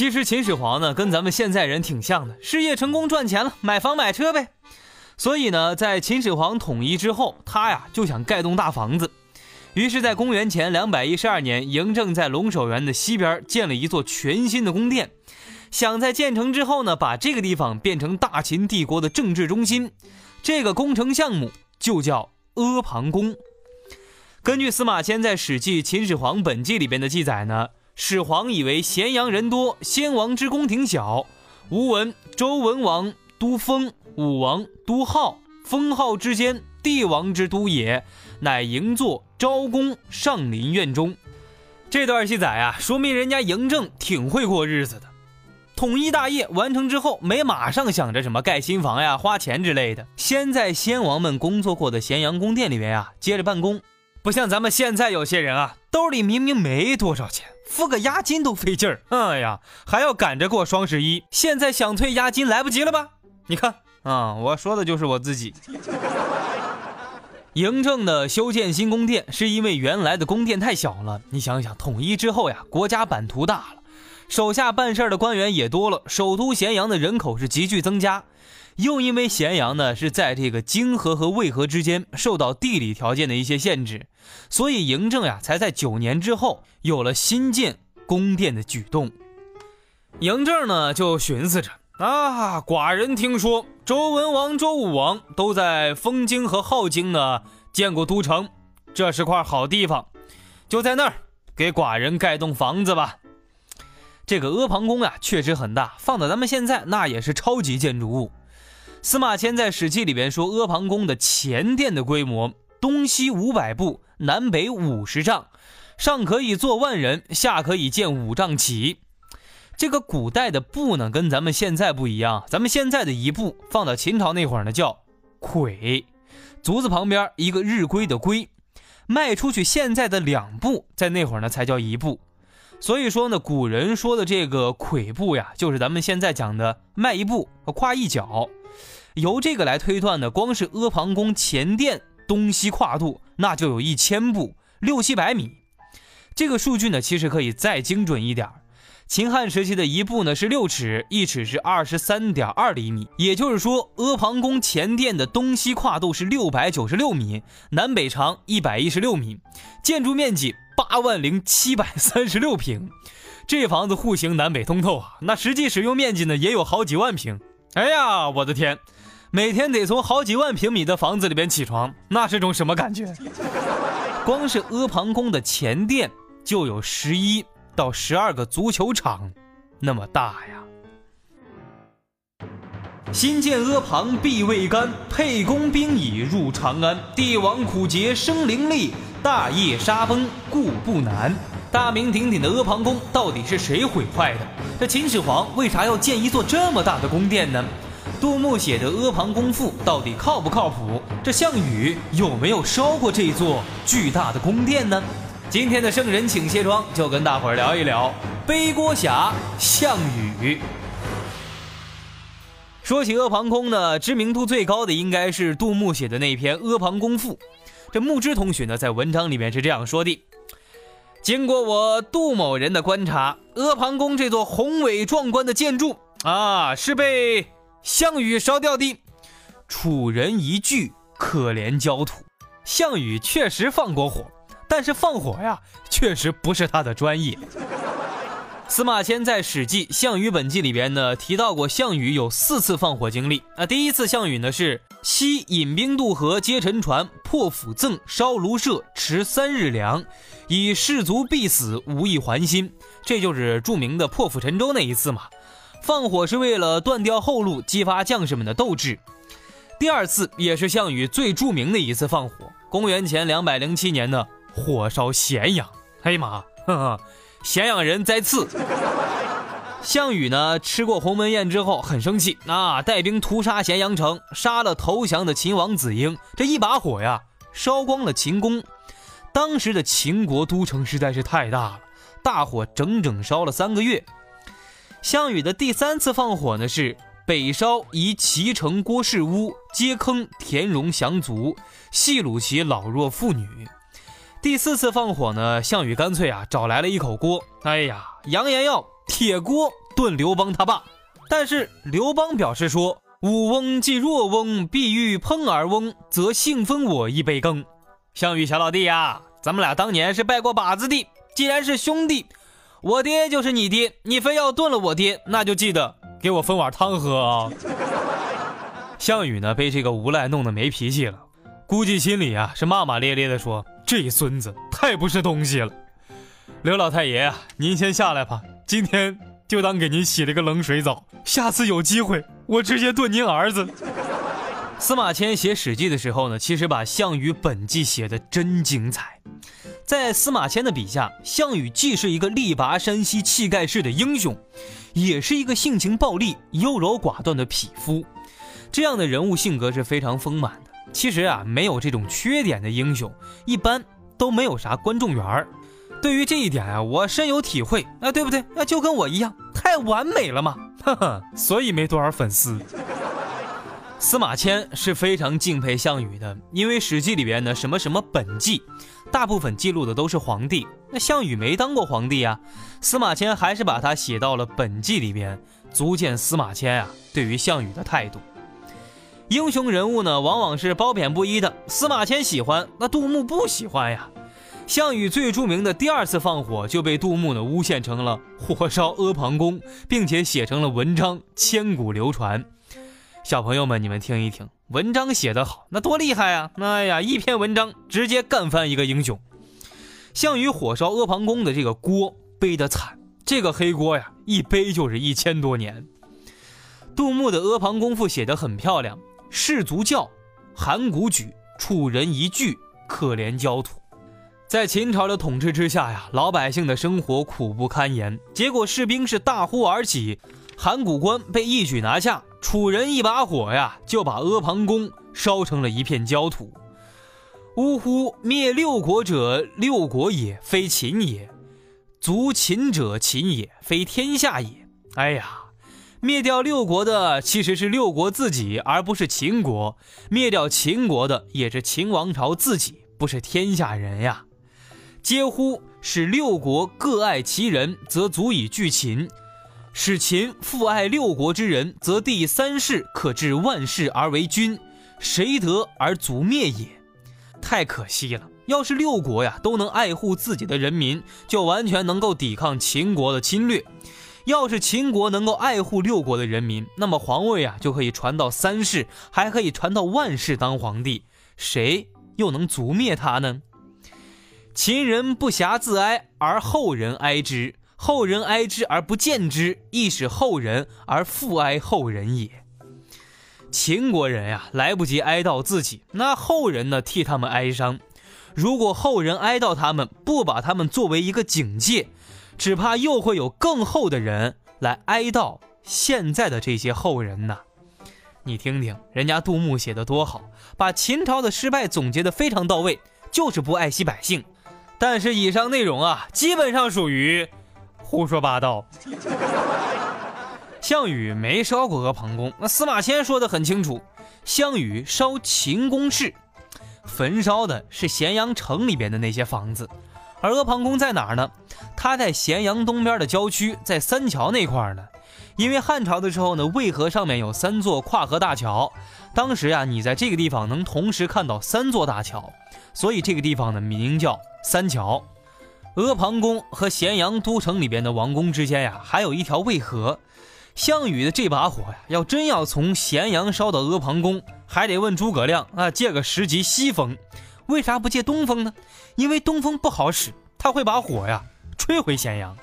其实秦始皇呢，跟咱们现在人挺像的，事业成功赚钱了，买房买车呗。所以呢，在秦始皇统一之后，他呀就想盖栋大房子。于是，在公元前两百一十二年，嬴政在龙首原的西边建了一座全新的宫殿，想在建成之后呢，把这个地方变成大秦帝国的政治中心。这个工程项目就叫阿房宫。根据司马迁在《史记·秦始皇本纪》里边的记载呢，始皇以为咸阳人多，先王之宫廷小。吾闻周文王都封，武王都号，封号之间，帝王之都也，乃营作昭公上林苑中。这段记载啊，说明人家嬴政挺会过日子的。统一大业完成之后，没马上想着什么盖新房呀、花钱之类的，先在先王们工作过的咸阳宫殿里面啊接着办公。不像咱们现在有些人啊，兜里明明没多少钱，付个押金都费劲儿。哎呀，还要赶着过双十一，现在想退押金来不及了吧？你看啊，我说的就是我自己。嬴政的修建新宫殿，是因为原来的宫殿太小了。你想想，统一之后呀，国家版图大了。手下办事的官员也多了，首都咸阳的人口是急剧增加，又因为咸阳呢是在这个泾河和渭河之间，受到地理条件的一些限制，所以嬴政呀才在九年之后有了新建宫殿的举动。嬴政呢就寻思着啊，寡人听说周文王、周武王都在封京和镐京呢建过都城，这是块好地方，就在那儿给寡人盖栋房子吧。这个阿房宫啊，确实很大，放到咱们现在那也是超级建筑物。司马迁在《史记》里边说，阿房宫的前殿的规模，东西五百步，南北五十丈，上可以坐万人，下可以建五丈起。这个古代的步呢，跟咱们现在不一样。咱们现在的一步，放到秦朝那会儿呢，叫魁，足字旁边一个日晷的晷，迈出去现在的两步，在那会儿呢才叫一步。所以说呢，古人说的这个跬步呀，就是咱们现在讲的迈一步和跨一脚。由这个来推断呢，光是阿房宫前殿东西跨度，那就有一千步，六七百米。这个数据呢，其实可以再精准一点。秦汉时期的一步呢是六尺，一尺是二十三点二厘米。也就是说，阿房宫前殿的东西跨度是六百九十六米，南北长一百一十六米，建筑面积。八万零七百三十六平，这房子户型南北通透啊！那实际使用面积呢，也有好几万平。哎呀，我的天，每天得从好几万平米的房子里边起床，那是种什么感觉？光是阿房宫的前殿就有十一到十二个足球场那么大呀！新建阿房必未干，沛公兵已入长安。帝王苦节生灵力。大业沙崩故不难。大名鼎鼎的阿房宫到底是谁毁坏的？这秦始皇为啥要建一座这么大的宫殿呢？杜牧写的《阿房宫赋》到底靠不靠谱？这项羽有没有烧过这座巨大的宫殿呢？今天的圣人请卸妆，就跟大伙儿聊一聊背锅侠项羽。说起阿房宫呢，知名度最高的应该是杜牧写的那篇《阿房宫赋》。这木之同学呢，在文章里面是这样说的：经过我杜某人的观察，阿房宫这座宏伟壮观的建筑啊，是被项羽烧掉的。楚人一句可怜焦土。项羽确实放过火，但是放火呀，确实不是他的专业。司马迁在《史记·项羽本纪》里边呢提到过，项羽有四次放火经历。啊，第一次项羽呢是西引兵渡河，接沉船，破釜赠，烧庐舍，持三日粮，以士卒必死，无一还心。这就是著名的破釜沉舟那一次嘛。放火是为了断掉后路，激发将士们的斗志。第二次也是项羽最著名的一次放火，公元前两百零七年呢，火烧咸阳。哎呀妈，呵呵。咸阳人在刺，项羽呢，吃过鸿门宴之后很生气，啊，带兵屠杀咸阳城，杀了投降的秦王子婴，这一把火呀，烧光了秦宫。当时的秦国都城实在是太大了，大火整整烧了三个月。项羽的第三次放火呢，是北烧夷齐城郭氏屋，皆坑田荣降卒，细掳其老弱妇女。第四次放火呢，项羽干脆啊找来了一口锅，哎呀，扬言要铁锅炖刘邦他爸。但是刘邦表示说：“武翁既若翁，必欲烹而翁，则幸分我一杯羹。”项羽小老弟呀，咱们俩当年是拜过把子的。既然是兄弟，我爹就是你爹，你非要炖了我爹，那就记得给我分碗汤喝啊！项羽呢，被这个无赖弄得没脾气了，估计心里啊是骂骂咧咧的说：“这孙子太不是东西了。”刘老太爷，您先下来吧，今天就当给您洗了个冷水澡，下次有机会我直接炖您儿子。司马迁写《史记》的时候呢，其实把项羽本纪写的真精彩。在司马迁的笔下，项羽既是一个力拔山兮气盖世的英雄，也是一个性情暴戾、优柔寡断的匹夫。这样的人物性格是非常丰满的。其实啊，没有这种缺点的英雄，一般都没有啥观众缘儿。对于这一点啊，我深有体会啊，对不对？那就跟我一样，太完美了嘛，哈哈，所以没多少粉丝。司马迁是非常敬佩项羽的，因为《史记》里边的，什么什么本纪，大部分记录的都是皇帝。那项羽没当过皇帝啊，司马迁还是把他写到了本纪里边，足见司马迁啊对于项羽的态度。英雄人物呢，往往是褒贬不一的。司马迁喜欢，那杜牧不喜欢呀。项羽最著名的第二次放火，就被杜牧呢诬陷成了火烧阿房宫，并且写成了文章，千古流传。小朋友们，你们听一听，文章写得好，那多厉害啊！哎呀，一篇文章直接干翻一个英雄。项羽火烧阿房宫的这个锅背得惨，这个黑锅呀，一背就是一千多年。杜牧的《阿房宫赋》写得很漂亮，士卒叫，函谷举，楚人一句，可怜焦土。在秦朝的统治之下呀，老百姓的生活苦不堪言，结果士兵是大呼而起。函谷关被一举拿下，楚人一把火呀，就把阿房宫烧成了一片焦土。呜呼！灭六国者，六国也，非秦也；族秦者，秦也，非天下也。哎呀，灭掉六国的其实是六国自己，而不是秦国；灭掉秦国的也是秦王朝自己，不是天下人呀。嗟乎！使六国各爱其人，则足以拒秦。使秦父爱六国之人，则第三世可治万世而为君，谁得而足灭也？太可惜了！要是六国呀都能爱护自己的人民，就完全能够抵抗秦国的侵略。要是秦国能够爱护六国的人民，那么皇位啊就可以传到三世，还可以传到万世当皇帝，谁又能足灭他呢？秦人不暇自哀，而后人哀之。后人哀之而不见之，亦使后人而复哀后人也。秦国人呀，来不及哀悼自己，那后人呢替他们哀伤。如果后人哀悼他们，不把他们作为一个警戒，只怕又会有更后的人来哀悼现在的这些后人呢。你听听，人家杜牧写的多好，把秦朝的失败总结的非常到位，就是不爱惜百姓。但是以上内容啊，基本上属于。胡说八道！项羽没烧过阿房宫，那司马迁说的很清楚，项羽烧秦宫室，焚烧的是咸阳城里边的那些房子，而阿房宫在哪儿呢？它在咸阳东边的郊区，在三桥那块儿呢。因为汉朝的时候呢，渭河上面有三座跨河大桥，当时呀，你在这个地方能同时看到三座大桥，所以这个地方呢，名叫三桥。阿房宫和咸阳都城里边的王宫之间呀，还有一条渭河。项羽的这把火呀，要真要从咸阳烧到阿房宫，还得问诸葛亮啊，借个十级西风。为啥不借东风呢？因为东风不好使，他会把火呀吹回咸阳。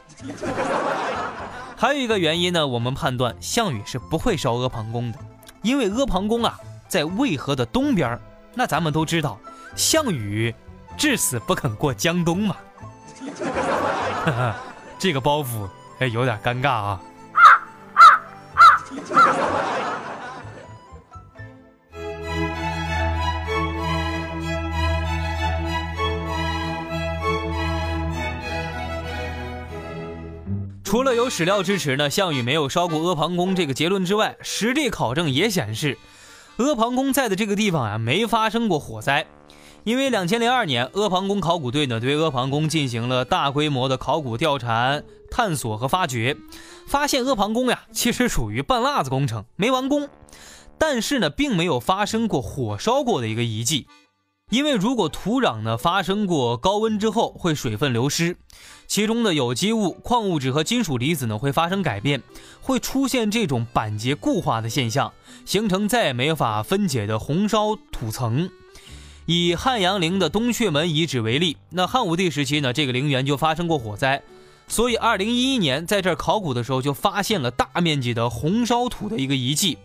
还有一个原因呢，我们判断项羽是不会烧阿房宫的，因为阿房宫啊在渭河的东边。那咱们都知道，项羽至死不肯过江东嘛。这个包袱哎，有点尴尬啊。除了有史料支持呢，项羽没有烧过阿房宫这个结论之外，实地考证也显示，阿房宫在的这个地方啊，没发生过火灾。因为两千零二年，阿房宫考古队呢对阿房宫进行了大规模的考古调查、探索和发掘，发现阿房宫呀其实属于半辣子工程，没完工。但是呢，并没有发生过火烧过的一个遗迹。因为如果土壤呢发生过高温之后，会水分流失，其中的有机物、矿物质和金属离子呢会发生改变，会出现这种板结固化的现象，形成再也没法分解的红烧土层。以汉阳陵的东阙门遗址为例，那汉武帝时期呢，这个陵园就发生过火灾，所以二零一一年在这儿考古的时候就发现了大面积的红烧土的一个遗迹。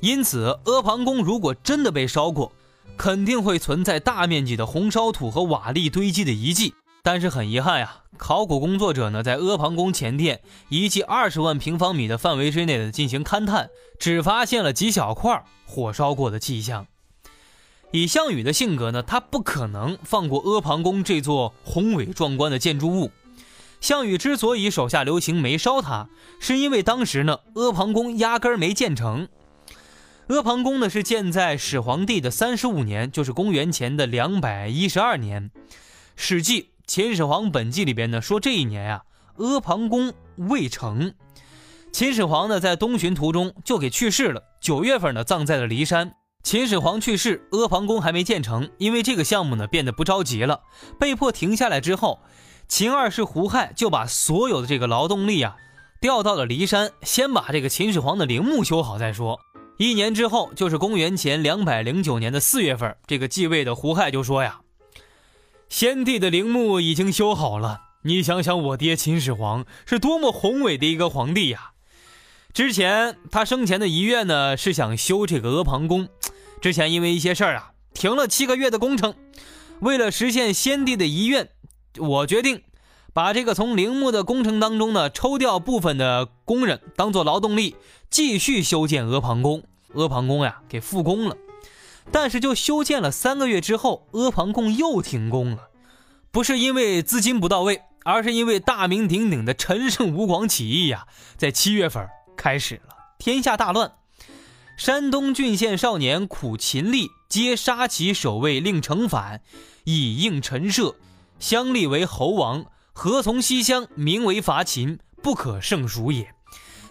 因此，阿房宫如果真的被烧过，肯定会存在大面积的红烧土和瓦砾堆积的遗迹，但是很遗憾呀，考古工作者呢在阿房宫前殿遗迹二十万平方米的范围之内的进行勘探，只发现了几小块火烧过的迹象。以项羽的性格呢，他不可能放过阿房宫这座宏伟壮观的建筑物。项羽之所以手下留情没烧它，是因为当时呢阿房宫压根儿没建成。阿房宫呢是建在始皇帝的三十五年，就是公元前的两百一十二年。《史记·秦始皇本纪》里边呢说这一年呀，阿房宫未成。秦始皇呢在东巡途中就给去世了，九月份呢葬在了骊山。秦始皇去世，阿房宫还没建成，因为这个项目呢变得不着急了，被迫停下来之后，秦二世胡亥就把所有的这个劳动力啊调到了骊山，先把这个秦始皇的陵墓修好再说。一年之后，就是公元前两百零九年的四月份，这个继位的胡亥就说呀：“先帝的陵墓已经修好了，你想想，我爹秦始皇是多么宏伟的一个皇帝呀！之前他生前的遗愿呢，是想修这个阿房宫，之前因为一些事儿啊，停了七个月的工程。为了实现先帝的遗愿，我决定把这个从陵墓的工程当中呢，抽调部分的工人当做劳动力。”继续修建阿房宫，阿房宫呀给复工了，但是就修建了三个月之后，阿房宫又停工了，不是因为资金不到位，而是因为大名鼎鼎的陈胜吴广起义呀，在七月份开始了，天下大乱，山东郡县少年苦秦吏皆杀其守卫，令城反，以应陈涉，相立为侯王，何从西乡，名为伐秦，不可胜数也。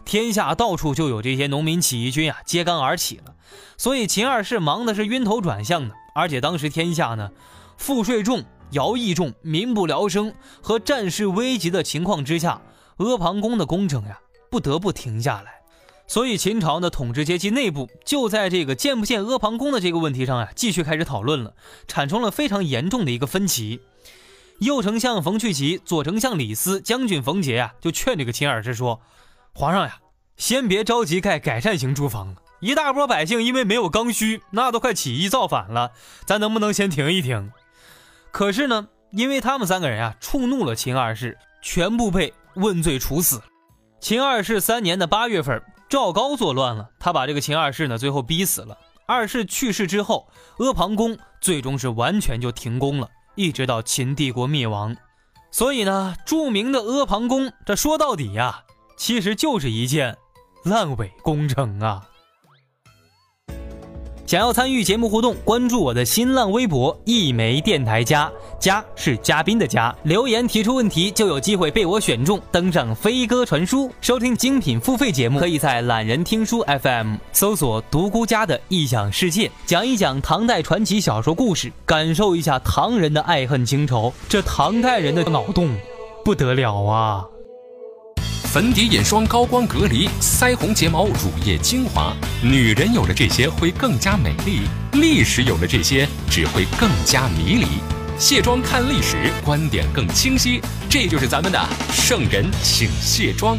天下到处就有这些农民起义军啊，揭竿而起了。所以秦二世忙的是晕头转向的。而且当时天下呢，赋税重，徭役重，民不聊生，和战事危急的情况之下，阿房宫的工程呀，不得不停下来。所以秦朝的统治阶级内部就在这个建不建阿房宫的这个问题上呀，继续开始讨论了，产生了非常严重的一个分歧。右丞相冯去疾、左丞相李斯、将军冯杰呀，就劝这个秦二世说。皇上呀，先别着急盖改善型住房。一大波百姓因为没有刚需，那都快起义造反了。咱能不能先停一停？可是呢，因为他们三个人啊触怒了秦二世，全部被问罪处死。秦二世三年的八月份，赵高作乱了，他把这个秦二世呢最后逼死了。二世去世之后，阿房宫最终是完全就停工了，一直到秦帝国灭亡。所以呢，著名的阿房宫，这说到底呀。其实就是一件烂尾工程啊！想要参与节目互动，关注我的新浪微博“一枚电台家”，家是嘉宾的家，留言提出问题就有机会被我选中，登上飞鸽传书。收听精品付费节目，可以在懒人听书 FM 搜索“独孤家的异想世界”，讲一讲唐代传奇小说故事，感受一下唐人的爱恨情仇。这唐代人的脑洞不得了啊！粉底、眼霜、高光、隔离、腮红、睫毛、乳液、精华，女人有了这些会更加美丽；历史有了这些只会更加迷离。卸妆看历史，观点更清晰。这就是咱们的圣人请卸妆。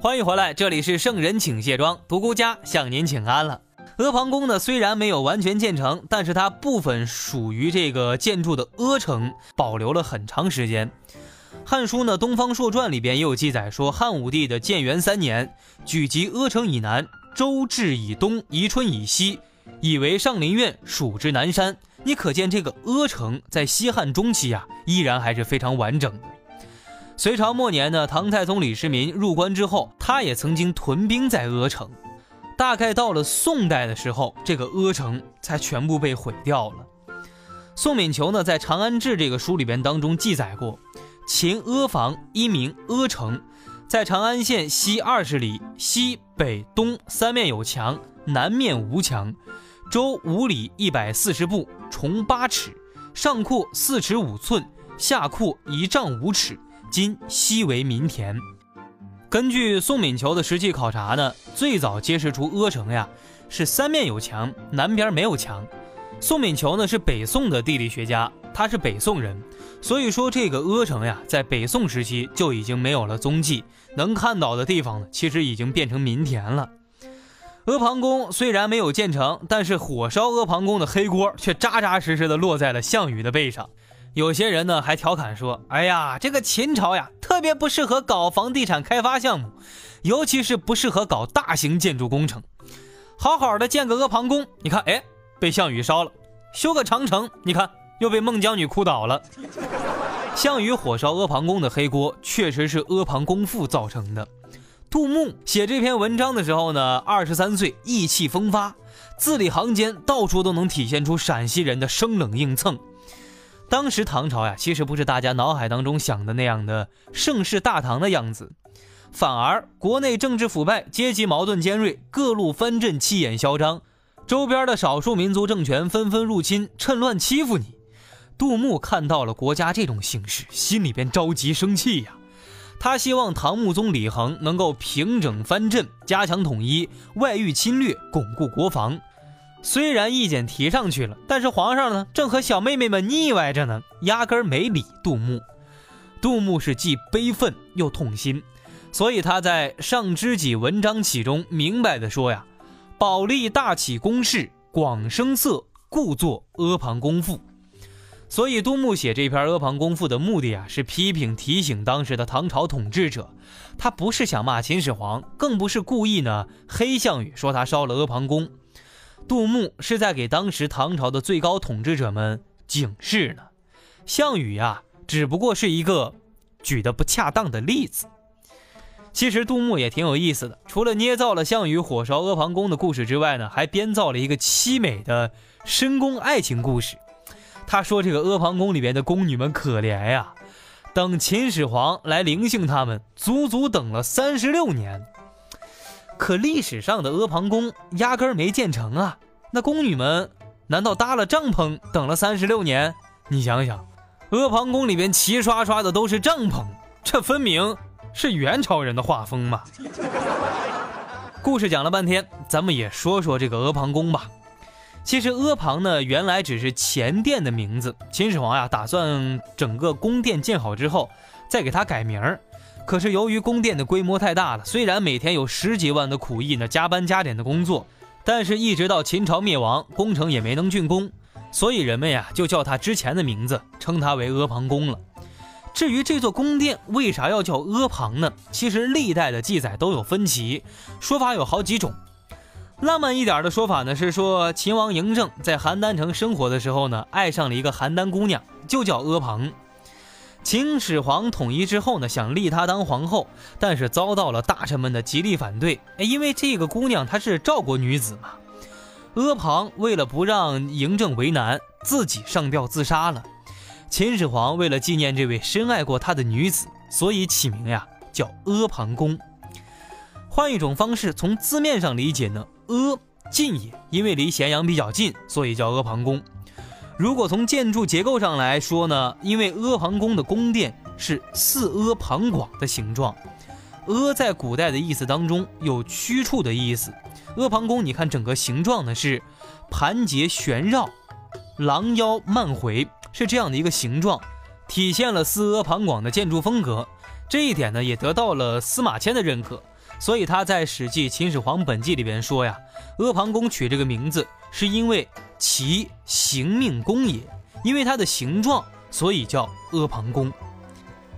欢迎回来，这里是圣人请卸妆，独孤家向您请安了。阿房宫呢，虽然没有完全建成，但是它部分属于这个建筑的阿城保留了很长时间。汉书呢《东方朔传》里边也有记载说，汉武帝的建元三年，举集阿城以南、周至以东、宜春以西，以为上林苑，属之南山。你可见这个阿城在西汉中期呀，依然还是非常完整的。隋朝末年呢，唐太宗李世民入关之后，他也曾经屯兵在阿城。大概到了宋代的时候，这个阿城才全部被毁掉了。宋敏求呢，在《长安志》这个书里边当中记载过。秦阿房一名阿城，在长安县西二十里，西北东三面有墙，南面无墙，周五里一百四十步，重八尺，上阔四尺五寸，下阔一丈五尺。今西为民田。根据宋敏求的实际考察呢，最早揭示出阿城呀是三面有墙，南边没有墙。宋敏求呢是北宋的地理学家，他是北宋人。所以说，这个阿城呀，在北宋时期就已经没有了踪迹，能看到的地方呢，其实已经变成民田了。阿房宫虽然没有建成，但是火烧阿房宫的黑锅却扎扎实实的落在了项羽的背上。有些人呢还调侃说：“哎呀，这个秦朝呀，特别不适合搞房地产开发项目，尤其是不适合搞大型建筑工程。好好的建个阿房宫，你看，哎，被项羽烧了；修个长城，你看。”又被孟姜女哭倒了。项羽火烧阿房宫的黑锅，确实是阿房宫赋造成的。杜牧写这篇文章的时候呢，二十三岁，意气风发，字里行间到处都能体现出陕西人的生冷硬蹭。当时唐朝呀，其实不是大家脑海当中想的那样的盛世大唐的样子，反而国内政治腐败，阶级矛盾尖锐，各路藩镇气焰嚣张，周边的少数民族政权纷纷入侵，趁乱欺负你。杜牧看到了国家这种形势，心里边着急生气呀。他希望唐穆宗李恒能够平整藩镇，加强统一，外御侵略，巩固国防。虽然意见提上去了，但是皇上呢，正和小妹妹们腻歪着呢，压根没理杜牧。杜牧是既悲愤又痛心，所以他在《上知己文章启》中明白的说呀：“保利大起宫室，广声色，故作阿房宫赋。”所以，杜牧写这篇《阿房宫赋》的目的啊，是批评提醒当时的唐朝统治者。他不是想骂秦始皇，更不是故意呢黑项羽，说他烧了阿房宫。杜牧是在给当时唐朝的最高统治者们警示呢。项羽呀，只不过是一个举的不恰当的例子。其实，杜牧也挺有意思的。除了捏造了项羽火烧阿房宫的故事之外呢，还编造了一个凄美的深宫爱情故事。他说：“这个阿房宫里边的宫女们可怜呀，等秦始皇来临幸他们，足足等了三十六年。可历史上的阿房宫压根儿没建成啊！那宫女们难道搭了帐篷等了三十六年？你想想，阿房宫里边齐刷刷的都是帐篷，这分明是元朝人的画风嘛！故事讲了半天，咱们也说说这个阿房宫吧。”其实阿房呢，原来只是前殿的名字。秦始皇呀，打算整个宫殿建好之后，再给它改名儿。可是由于宫殿的规模太大了，虽然每天有十几万的苦役呢，加班加点的工作，但是一直到秦朝灭亡，工程也没能竣工，所以人们呀，就叫它之前的名字，称它为阿房宫了。至于这座宫殿为啥要叫阿房呢？其实历代的记载都有分歧，说法有好几种。浪漫一点的说法呢，是说秦王嬴政在邯郸城生活的时候呢，爱上了一个邯郸姑娘，就叫阿房。秦始皇统一之后呢，想立她当皇后，但是遭到了大臣们的极力反对。因为这个姑娘她是赵国女子嘛。阿房为了不让嬴政为难，自己上吊自杀了。秦始皇为了纪念这位深爱过他的女子，所以起名呀叫阿房宫。换一种方式，从字面上理解呢。阿近也，因为离咸阳比较近，所以叫阿房宫。如果从建筑结构上来说呢，因为阿房宫的宫殿是四阿旁广的形状。阿在古代的意思当中有曲处的意思。阿房宫，你看整个形状呢是盘结旋绕，狼腰漫回，是这样的一个形状，体现了四阿旁广的建筑风格。这一点呢也得到了司马迁的认可。所以他在《史记·秦始皇本纪》里边说呀：“阿房宫取这个名字，是因为其形命宫也，因为它的形状，所以叫阿房宫。”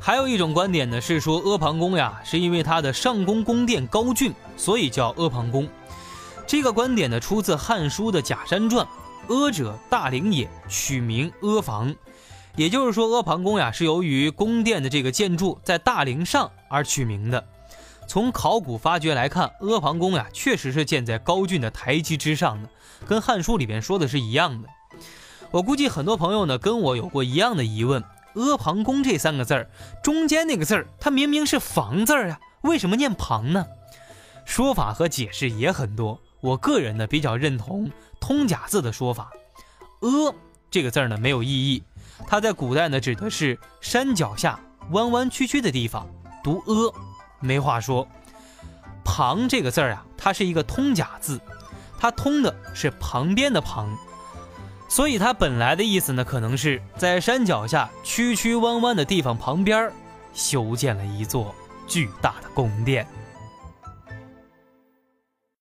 还有一种观点呢，是说阿房宫呀，是因为它的上宫宫殿高峻，所以叫阿房宫。这个观点呢，出自《汉书》的《假山传》，阿者大陵也，取名阿房。也就是说，阿房宫呀，是由于宫殿的这个建筑在大陵上而取名的。从考古发掘来看，阿房宫呀，确实是建在高峻的台基之上的，跟《汉书》里边说的是一样的。我估计很多朋友呢，跟我有过一样的疑问：阿房宫这三个字儿，中间那个字儿，它明明是房字儿啊，为什么念旁呢？说法和解释也很多。我个人呢，比较认同通假字的说法。阿这个字儿呢，没有意义，它在古代呢，指的是山脚下弯弯曲曲的地方，读阿。没话说，旁这个字儿啊，它是一个通假字，它通的是旁边的旁，所以它本来的意思呢，可能是在山脚下曲曲弯弯的地方旁边修建了一座巨大的宫殿。